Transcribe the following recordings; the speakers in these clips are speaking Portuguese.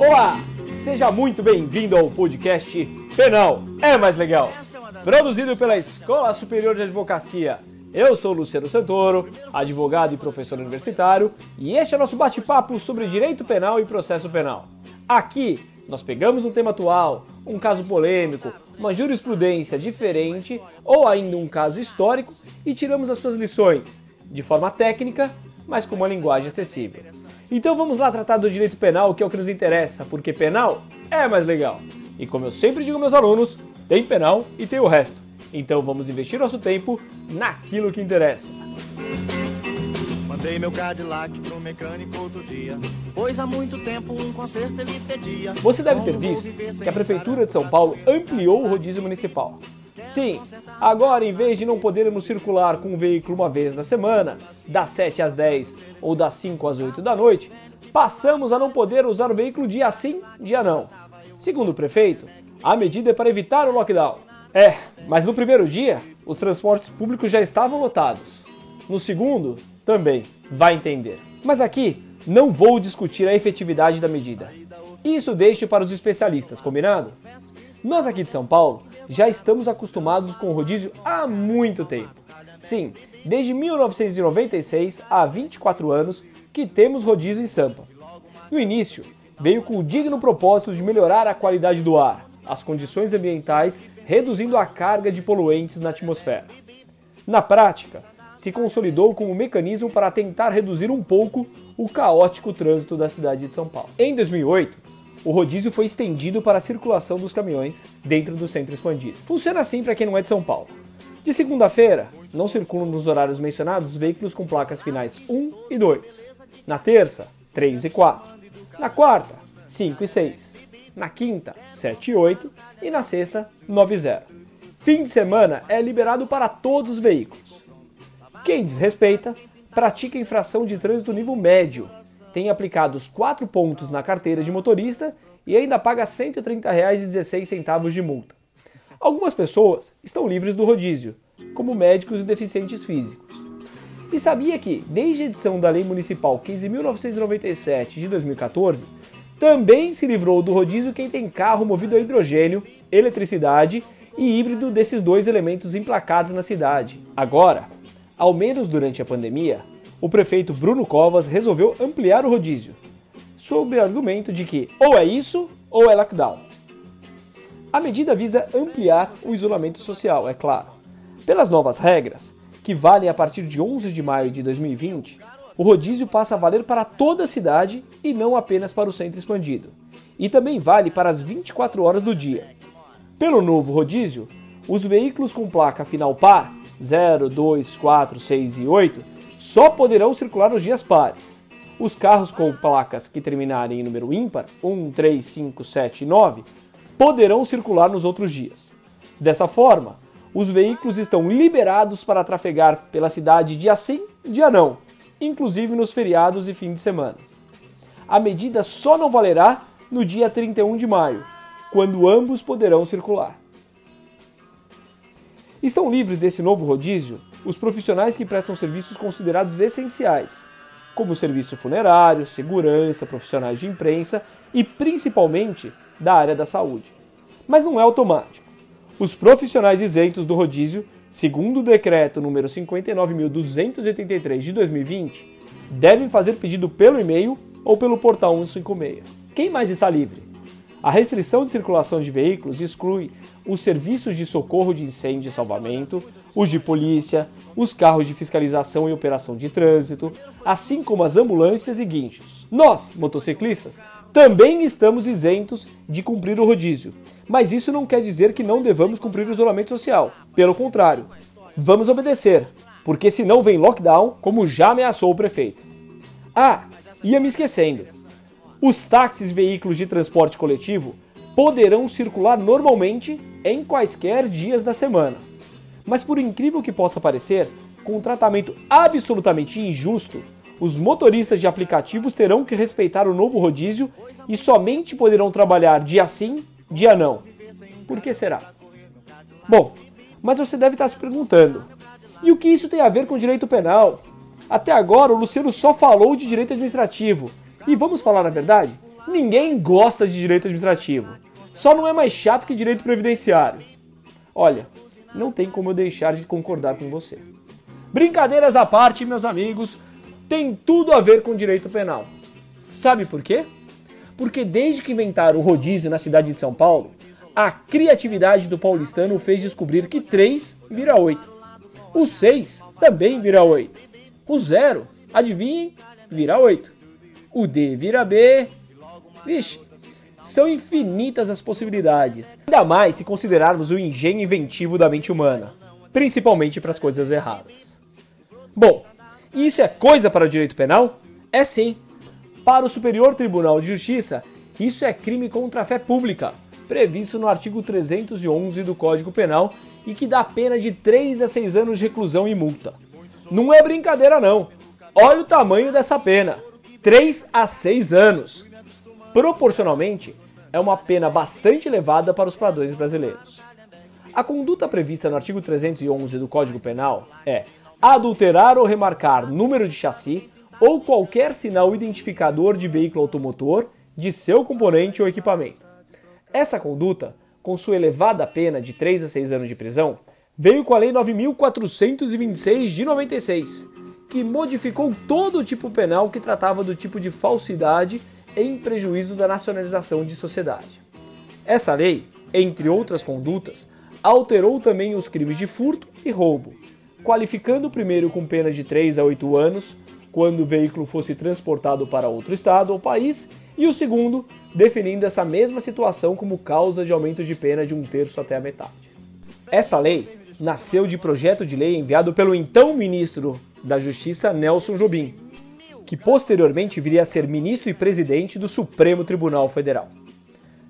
Olá, seja muito bem-vindo ao podcast Penal é Mais Legal, produzido pela Escola Superior de Advocacia. Eu sou Luciano Santoro, advogado e professor universitário, e este é o nosso bate-papo sobre direito penal e processo penal. Aqui nós pegamos um tema atual, um caso polêmico, uma jurisprudência diferente ou ainda um caso histórico e tiramos as suas lições de forma técnica, mas com uma linguagem acessível. Então vamos lá tratar do direito penal, que é o que nos interessa, porque penal é mais legal. E como eu sempre digo aos meus alunos, tem penal e tem o resto. Então vamos investir nosso tempo naquilo que interessa. Mandei meu Cadillac pro mecânico outro dia, pois há muito tempo um conserto ele pedia. Você deve ter visto que a Prefeitura de São Paulo ampliou o rodízio municipal. Sim, agora em vez de não podermos circular com o veículo uma vez na semana, das 7 às 10 ou das 5 às 8 da noite, passamos a não poder usar o veículo dia sim, dia não. Segundo o prefeito, a medida é para evitar o lockdown. É, mas no primeiro dia, os transportes públicos já estavam lotados. No segundo, também, vai entender. Mas aqui, não vou discutir a efetividade da medida. Isso deixe para os especialistas, combinado? Nós aqui de São Paulo já estamos acostumados com o rodízio há muito tempo. Sim, desde 1996, há 24 anos, que temos rodízio em Sampa. No início, veio com o digno propósito de melhorar a qualidade do ar, as condições ambientais, reduzindo a carga de poluentes na atmosfera. Na prática, se consolidou como um mecanismo para tentar reduzir um pouco o caótico trânsito da cidade de São Paulo. Em 2008, o rodízio foi estendido para a circulação dos caminhões dentro do centro expandido. Funciona assim para quem não é de São Paulo. De segunda-feira, não circulam nos horários mencionados veículos com placas finais 1 e 2. Na terça, 3 e 4. Na quarta, 5 e 6. Na quinta, 7 e 8. E na sexta, 9 e 0. Fim de semana é liberado para todos os veículos. Quem desrespeita, pratica infração de trânsito nível médio, tem aplicado os 4 pontos na carteira de motorista e ainda paga R$ 130,16 de multa. Algumas pessoas estão livres do rodízio, como médicos e deficientes físicos. E sabia que, desde a edição da Lei Municipal 15.997 de 2014, também se livrou do rodízio quem tem carro movido a hidrogênio, eletricidade e híbrido desses dois elementos emplacados na cidade. Agora, ao menos durante a pandemia, o prefeito Bruno Covas resolveu ampliar o rodízio, sob o argumento de que ou é isso ou é lockdown. A medida visa ampliar o isolamento social, é claro. Pelas novas regras, que valem a partir de 11 de maio de 2020, o rodízio passa a valer para toda a cidade e não apenas para o centro expandido. E também vale para as 24 horas do dia. Pelo novo rodízio, os veículos com placa final par 0, 2, 4, 6 e 8 só poderão circular nos dias pares. Os carros com placas que terminarem em número ímpar, 1, 3, 5, 7 e 9, poderão circular nos outros dias. Dessa forma, os veículos estão liberados para trafegar pela cidade dia sim, dia não, inclusive nos feriados e fim de semana. A medida só não valerá no dia 31 de maio, quando ambos poderão circular. Estão livres desse novo rodízio os profissionais que prestam serviços considerados essenciais, como serviço funerário, segurança, profissionais de imprensa e principalmente da área da saúde. Mas não é automático. Os profissionais isentos do rodízio, segundo o decreto número 59.283 de 2020, devem fazer pedido pelo e-mail ou pelo portal 156. Quem mais está livre? A restrição de circulação de veículos exclui os serviços de socorro de incêndio e salvamento, os de polícia, os carros de fiscalização e operação de trânsito, assim como as ambulâncias e guinchos. Nós, motociclistas, também estamos isentos de cumprir o rodízio, mas isso não quer dizer que não devamos cumprir o isolamento social. Pelo contrário, vamos obedecer, porque senão vem lockdown, como já ameaçou o prefeito. Ah, ia me esquecendo. Os táxis veículos de transporte coletivo poderão circular normalmente em quaisquer dias da semana. Mas por incrível que possa parecer, com um tratamento absolutamente injusto, os motoristas de aplicativos terão que respeitar o novo rodízio e somente poderão trabalhar dia sim, dia não. Por que será? Bom, mas você deve estar se perguntando: e o que isso tem a ver com direito penal? Até agora o Luciano só falou de direito administrativo, e vamos falar a verdade? Ninguém gosta de direito administrativo. Só não é mais chato que direito previdenciário. Olha, não tem como eu deixar de concordar com você. Brincadeiras à parte, meus amigos, tem tudo a ver com direito penal. Sabe por quê? Porque desde que inventaram o rodízio na cidade de São Paulo, a criatividade do paulistano fez descobrir que 3 vira 8. O 6 também vira 8. O 0, adivinhem, vira 8. O D vira B. Vixe, são infinitas as possibilidades. Ainda mais se considerarmos o engenho inventivo da mente humana, principalmente para as coisas erradas. Bom, isso é coisa para o direito penal? É sim. Para o Superior Tribunal de Justiça, isso é crime contra a fé pública, previsto no artigo 311 do Código Penal e que dá pena de 3 a 6 anos de reclusão e multa. Não é brincadeira não. Olha o tamanho dessa pena. 3 a 6 anos. Proporcionalmente, é uma pena bastante elevada para os padrões brasileiros. A conduta prevista no artigo 311 do Código Penal é adulterar ou remarcar número de chassi ou qualquer sinal identificador de veículo automotor, de seu componente ou equipamento. Essa conduta, com sua elevada pena de 3 a 6 anos de prisão, veio com a Lei 9.426 de 96, que modificou todo o tipo penal que tratava do tipo de falsidade em prejuízo da nacionalização de sociedade. Essa lei, entre outras condutas, alterou também os crimes de furto e roubo, qualificando o primeiro com pena de 3 a 8 anos, quando o veículo fosse transportado para outro estado ou país, e o segundo, definindo essa mesma situação como causa de aumento de pena de um terço até a metade. Esta lei nasceu de projeto de lei enviado pelo então ministro da Justiça Nelson Jobim, que posteriormente viria a ser ministro e presidente do Supremo Tribunal Federal.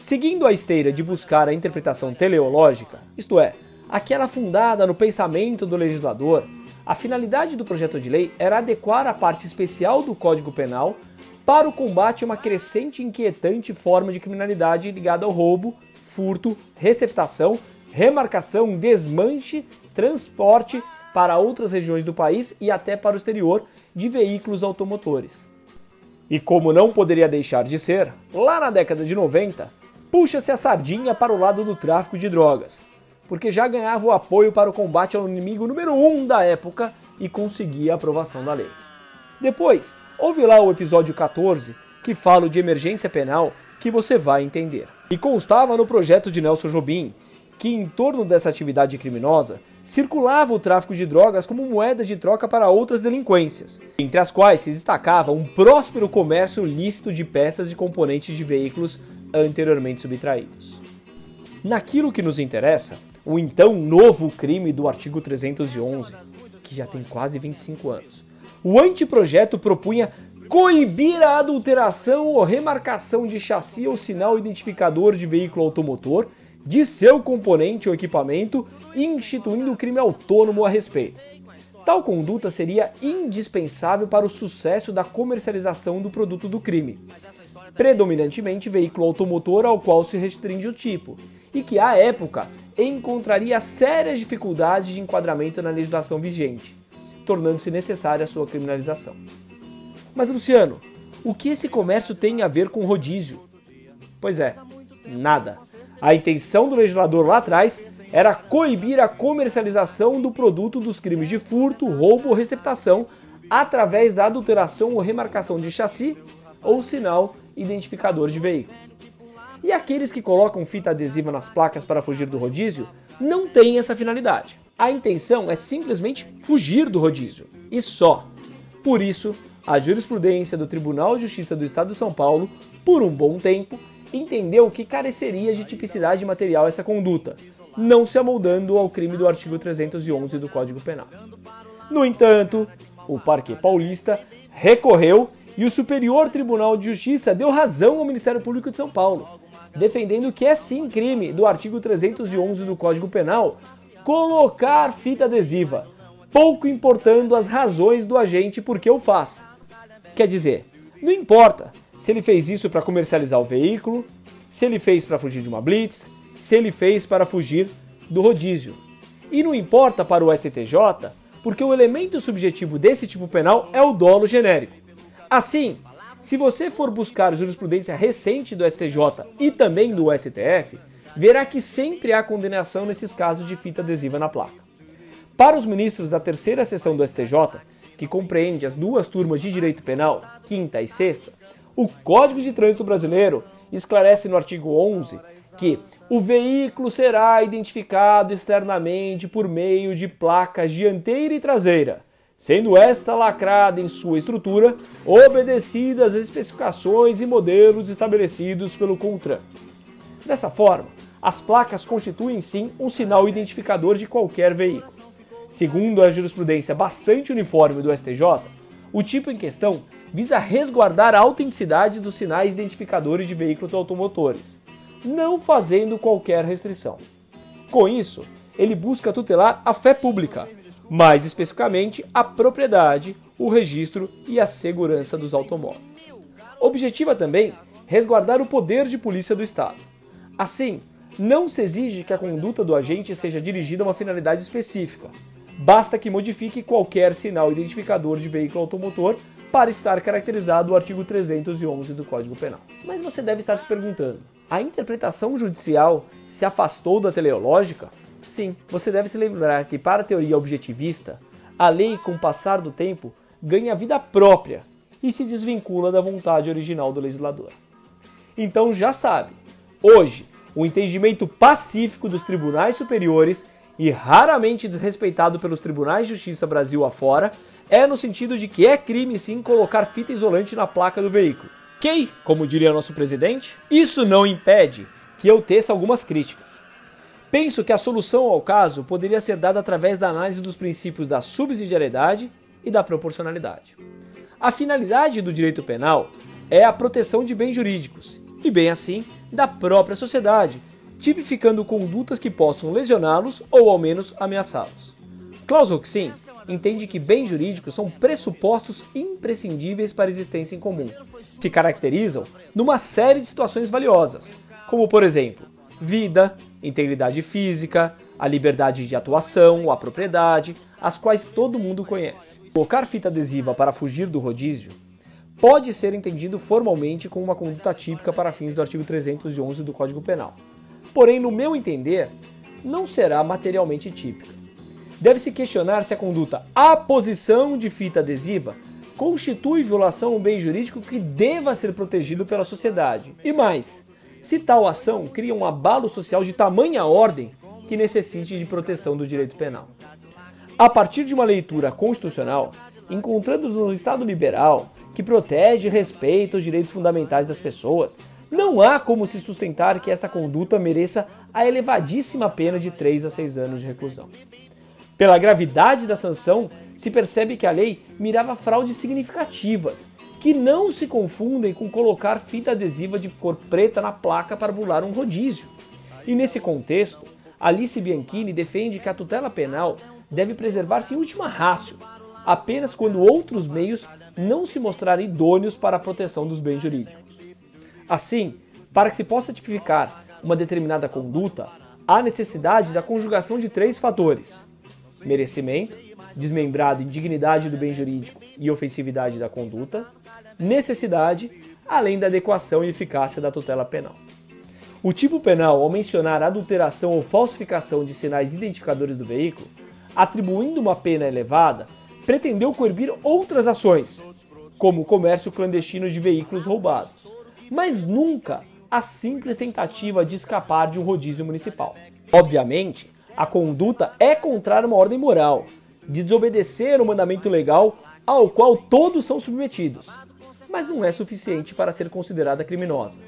Seguindo a esteira de buscar a interpretação teleológica, isto é, aquela fundada no pensamento do legislador, a finalidade do projeto de lei era adequar a parte especial do Código Penal para o combate a uma crescente e inquietante forma de criminalidade ligada ao roubo, furto, receptação, remarcação, desmanche, transporte para outras regiões do país e até para o exterior de veículos automotores. E como não poderia deixar de ser, lá na década de 90, puxa-se a sardinha para o lado do tráfico de drogas, porque já ganhava o apoio para o combate ao inimigo número um da época e conseguia a aprovação da lei. Depois, ouve lá o episódio 14, que fala de emergência penal, que você vai entender. E constava no projeto de Nelson Jobim que em torno dessa atividade criminosa circulava o tráfico de drogas como moeda de troca para outras delinquências, entre as quais se destacava um próspero comércio lícito de peças e componentes de veículos anteriormente subtraídos. Naquilo que nos interessa, o então novo crime do artigo 311, que já tem quase 25 anos, o anteprojeto propunha coibir a adulteração ou remarcação de chassi ou sinal identificador de veículo automotor de seu componente ou equipamento, instituindo crime autônomo a respeito. Tal conduta seria indispensável para o sucesso da comercialização do produto do crime, predominantemente veículo automotor ao qual se restringe o tipo, e que à época encontraria sérias dificuldades de enquadramento na legislação vigente, tornando-se necessária a sua criminalização. Mas Luciano, o que esse comércio tem a ver com rodízio? Pois é, nada. A intenção do legislador lá atrás era coibir a comercialização do produto dos crimes de furto, roubo ou receptação através da adulteração ou remarcação de chassi ou sinal identificador de veículo. E aqueles que colocam fita adesiva nas placas para fugir do rodízio não têm essa finalidade. A intenção é simplesmente fugir do rodízio e só. Por isso, a jurisprudência do Tribunal de Justiça do Estado de São Paulo, por um bom tempo, entendeu que careceria de tipicidade material essa conduta, não se amoldando ao crime do artigo 311 do Código Penal. No entanto, o Parque Paulista recorreu e o Superior Tribunal de Justiça deu razão ao Ministério Público de São Paulo, defendendo que é sim crime do artigo 311 do Código Penal colocar fita adesiva, pouco importando as razões do agente por que o faz. Quer dizer, não importa se ele fez isso para comercializar o veículo, se ele fez para fugir de uma blitz, se ele fez para fugir do rodízio. E não importa para o STJ, porque o elemento subjetivo desse tipo penal é o dolo genérico. Assim, Se você for buscar jurisprudência recente do STJ e também do STF, verá que sempre há condenação nesses casos de fita adesiva na placa. Para os ministros da terceira sessão do STJ, que compreende as duas turmas de direito penal, quinta e sexta, o Código de Trânsito Brasileiro esclarece no artigo 11 que o veículo será identificado externamente por meio de placas dianteira e traseira, sendo esta lacrada em sua estrutura, obedecidas às especificações e modelos estabelecidos pelo CONTRAN. Dessa forma, as placas constituem sim um sinal identificador de qualquer veículo. Segundo a jurisprudência bastante uniforme do STJ, o tipo em questão visa resguardar a autenticidade dos sinais identificadores de veículos automotores, não fazendo qualquer restrição. Com isso, ele busca tutelar a fé pública, mais especificamente a propriedade, o registro e a segurança dos automóveis. Objetiva também resguardar o poder de polícia do Estado. Assim, não se exige que a conduta do agente seja dirigida a uma finalidade específica, basta que modifique qualquer sinal identificador de veículo automotor para estar caracterizado o artigo 311 do Código Penal. Mas você deve estar se perguntando: a interpretação judicial se afastou da teleológica? Sim, você deve se lembrar que, para a teoria objetivista, a lei, com o passar do tempo, ganha vida própria e se desvincula da vontade original do legislador. Então já sabe, hoje, o entendimento pacífico dos tribunais superiores e raramente desrespeitado pelos tribunais de justiça Brasil afora, é no sentido de que é crime sim colocar fita isolante na placa do veículo. Que, como diria nosso presidente, isso não impede que eu teça algumas críticas. Penso que a solução ao caso poderia ser dada através da análise dos princípios da subsidiariedade e da proporcionalidade. A finalidade do direito penal é a proteção de bens jurídicos e, bem assim, da própria sociedade, tipificando condutas que possam lesioná-los ou ao menos ameaçá-los. Klaus Roxin entende que bens jurídicos são pressupostos imprescindíveis para a existência em comum. Se caracterizam numa série de situações valiosas, como por exemplo, vida, integridade física, a liberdade de atuação, a propriedade, as quais todo mundo conhece. Colocar fita adesiva para fugir do rodízio pode ser entendido formalmente como uma conduta típica para fins do artigo 311 do Código Penal porém, no meu entender, não será materialmente típica. Deve-se questionar se a conduta a posição de fita adesiva constitui violação a um bem jurídico que deva ser protegido pela sociedade. E mais, se tal ação cria um abalo social de tamanha ordem que necessite de proteção do direito penal. A partir de uma leitura constitucional, encontrando-nos no Estado liberal, que protege e respeita os direitos fundamentais das pessoas, não há como se sustentar que esta conduta mereça a elevadíssima pena de 3 a 6 anos de reclusão. Pela gravidade da sanção, se percebe que a lei mirava fraudes significativas, que não se confundem com colocar fita adesiva de cor preta na placa para bular um rodízio. E nesse contexto, Alice Bianchini defende que a tutela penal deve preservar-se em última rácio, apenas quando outros meios não se mostrarem idôneos para a proteção dos bens jurídicos. Assim, para que se possa tipificar uma determinada conduta, há necessidade da conjugação de três fatores: merecimento, desmembrado indignidade do bem jurídico e ofensividade da conduta, necessidade, além da adequação e eficácia da tutela penal. O tipo penal, ao mencionar adulteração ou falsificação de sinais identificadores do veículo, atribuindo uma pena elevada, pretendeu coibir outras ações, como o comércio clandestino de veículos roubados mas nunca a simples tentativa de escapar de um rodízio municipal. Obviamente, a conduta é contrária a uma ordem moral, de desobedecer o mandamento legal ao qual todos são submetidos, mas não é suficiente para ser considerada criminosa.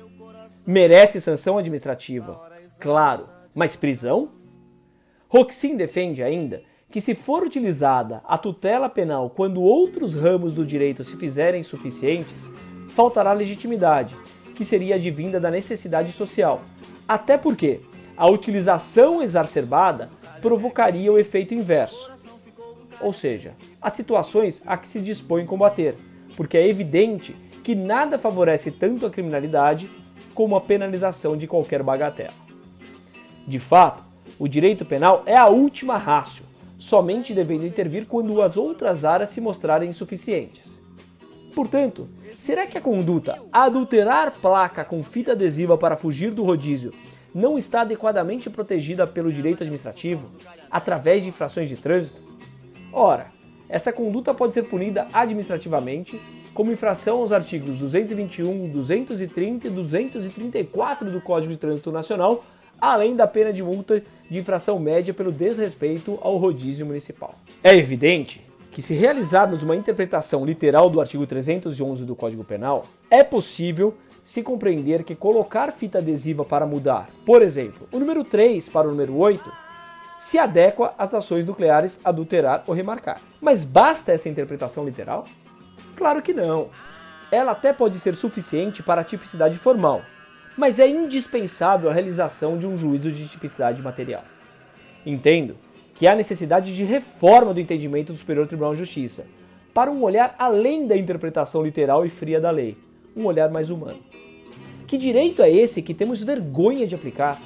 Merece sanção administrativa, claro, mas prisão? Roxin defende ainda que, se for utilizada a tutela penal quando outros ramos do direito se fizerem suficientes, faltará legitimidade que seria advinda da necessidade social. Até porque a utilização exacerbada provocaria o efeito inverso. Ou seja, as situações a que se dispõe combater, porque é evidente que nada favorece tanto a criminalidade como a penalização de qualquer bagatela. De fato, o direito penal é a última rácio, somente devendo intervir quando as outras áreas se mostrarem insuficientes. Portanto, será que a conduta adulterar placa com fita adesiva para fugir do rodízio não está adequadamente protegida pelo direito administrativo através de infrações de trânsito? Ora, essa conduta pode ser punida administrativamente como infração aos artigos 221, 230 e 234 do Código de Trânsito Nacional, além da pena de multa de infração média pelo desrespeito ao rodízio municipal. É evidente que, se realizarmos uma interpretação literal do artigo 311 do Código Penal, é possível se compreender que colocar fita adesiva para mudar, por exemplo, o número 3 para o número 8, se adequa às ações nucleares adulterar ou remarcar. Mas basta essa interpretação literal? Claro que não. Ela até pode ser suficiente para a tipicidade formal, mas é indispensável a realização de um juízo de tipicidade material. Entendo que há necessidade de reforma do entendimento do Superior Tribunal de Justiça, para um olhar além da interpretação literal e fria da lei, um olhar mais humano. Que direito é esse que temos vergonha de aplicar?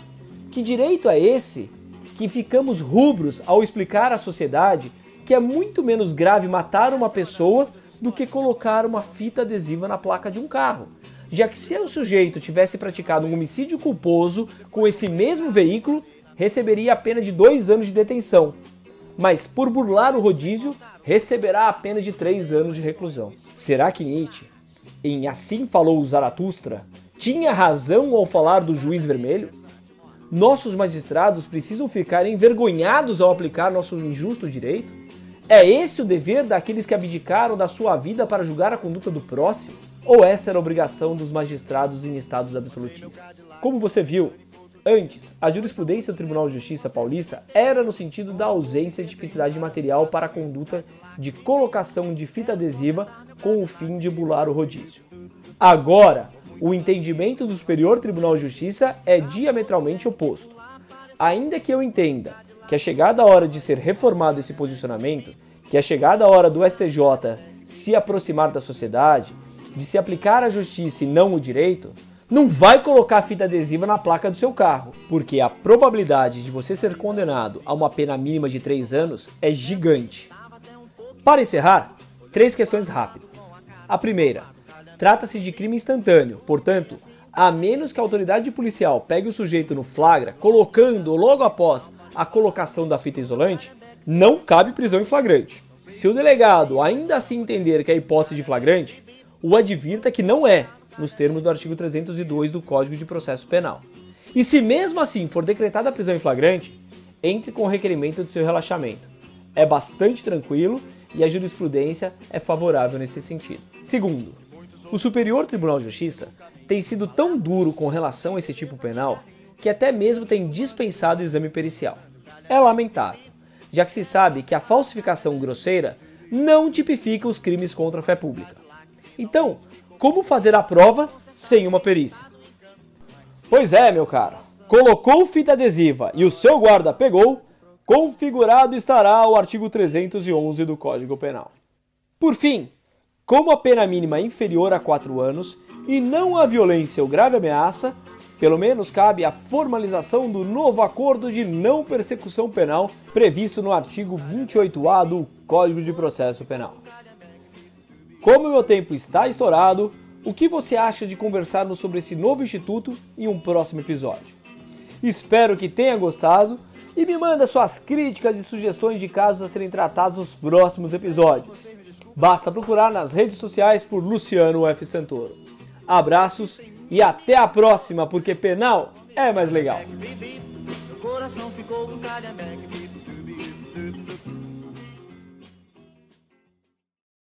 Que direito é esse que ficamos rubros ao explicar à sociedade que é muito menos grave matar uma pessoa do que colocar uma fita adesiva na placa de um carro. Já que se o sujeito tivesse praticado um homicídio culposo com esse mesmo veículo, receberia a pena de dois anos de detenção. Mas por burlar o rodízio, receberá a pena de três anos de reclusão. Será que Nietzsche, em Assim Falou Zaratustra, tinha razão ao falar do juiz vermelho? Nossos magistrados precisam ficar envergonhados ao aplicar nosso injusto direito? É esse o dever daqueles que abdicaram da sua vida para julgar a conduta do próximo? Ou essa era a obrigação dos magistrados em estados absolutistas? Como você viu, antes, a jurisprudência do Tribunal de Justiça paulista era no sentido da ausência de tipicidade material para a conduta de colocação de fita adesiva com o fim de bular o rodízio. Agora, o entendimento do Superior Tribunal de Justiça é diametralmente oposto. Ainda que eu entenda que é chegada a hora de ser reformado esse posicionamento, que é chegada a hora do STJ se aproximar da sociedade, de se aplicar a justiça e não o direito, não vai colocar fita adesiva na placa do seu carro, porque a probabilidade de você ser condenado a uma pena mínima de 3 anos é gigante. Para encerrar, três questões rápidas. A primeira, trata-se de crime instantâneo, portanto, a menos que a autoridade policial pegue o sujeito no flagra, colocando logo após a colocação da fita isolante, não cabe prisão em flagrante. Se o delegado ainda assim entender que é hipótese de flagrante, o advirta que não é, nos termos do artigo 302 do Código de Processo Penal. E se mesmo assim for decretada a prisão em flagrante, entre com o requerimento de seu relaxamento. É bastante tranquilo e a jurisprudência é favorável nesse sentido. Segundo, o Superior Tribunal de Justiça tem sido tão duro com relação a esse tipo penal que até mesmo tem dispensado o exame pericial. É lamentável, já que se sabe que a falsificação grosseira não tipifica os crimes contra a fé pública. Então, como fazer a prova sem uma perícia? Pois é, meu caro. Colocou fita adesiva e o seu guarda pegou, configurado estará o artigo 311 do Código Penal. Por fim, como a pena mínima é inferior a 4 anos e não a violência ou grave ameaça, pelo menos cabe a formalização do novo acordo de não persecução penal previsto no artigo 28A do Código de Processo Penal. Como meu tempo está estourado, o que você acha de conversarmos sobre esse novo instituto em um próximo episódio? Espero que tenha gostado e me manda suas críticas e sugestões de casos a serem tratados nos próximos episódios. Basta procurar nas redes sociais por Luciano F. Santoro. Abraços e até a próxima, porque penal é mais legal.